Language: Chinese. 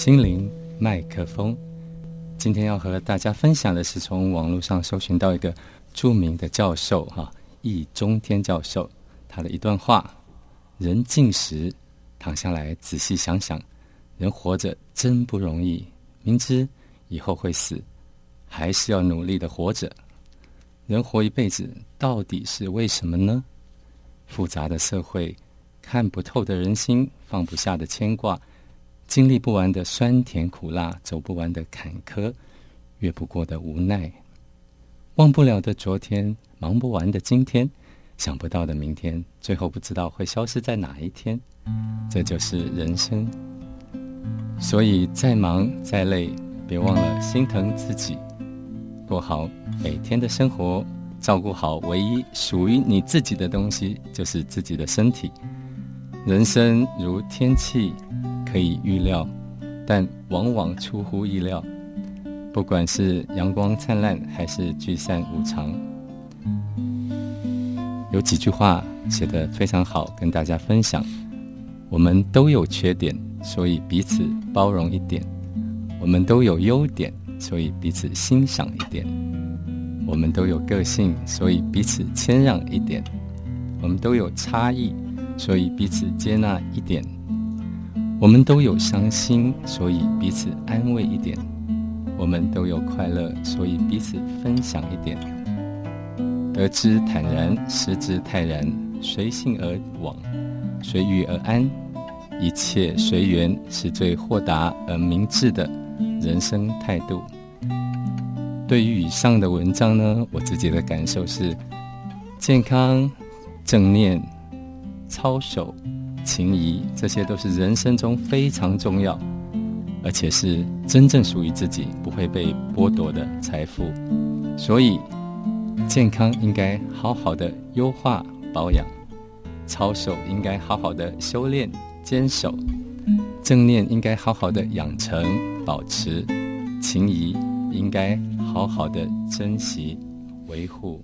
心灵麦克风。今天要和大家分享的是从网络上搜寻到一个著名的教授哈易中天教授他的一段话：人静时躺下来仔细想想，人活着真不容易。明知以后会死，还是要努力的活着。人活一辈子，到底是为什么呢？复杂的社会，看不透的人心，放不下的牵挂，经历不完的酸甜苦辣，走不完的坎坷，越不过的无奈，忘不了的昨天，忙不完的今天，想不到的明天，最后不知道会消失在哪一天。这就是人生。所以再忙再累，别忘了心疼自己。过好每天的生活，照顾好唯一属于你自己的东西，就是自己的身体。人生如天气，可以预料，但往往出乎意料。不管是阳光灿烂，还是聚散无常，有几句话写得非常好，跟大家分享。我们都有缺点，所以彼此包容一点；我们都有优点。所以彼此欣赏一点，我们都有个性，所以彼此谦让一点；我们都有差异，所以彼此接纳一点；我们都有伤心，所以彼此安慰一点；我们都有快乐，所以彼此分享一点。得之坦然，失之泰然，随性而往，随遇而安，一切随缘，是最豁达而明智的。人生态度。对于以上的文章呢，我自己的感受是：健康、正念、操守、情谊，这些都是人生中非常重要，而且是真正属于自己、不会被剥夺的财富。所以，健康应该好好的优化保养，操守应该好好的修炼坚守。正念应该好好的养成、保持，情谊应该好好的珍惜、维护。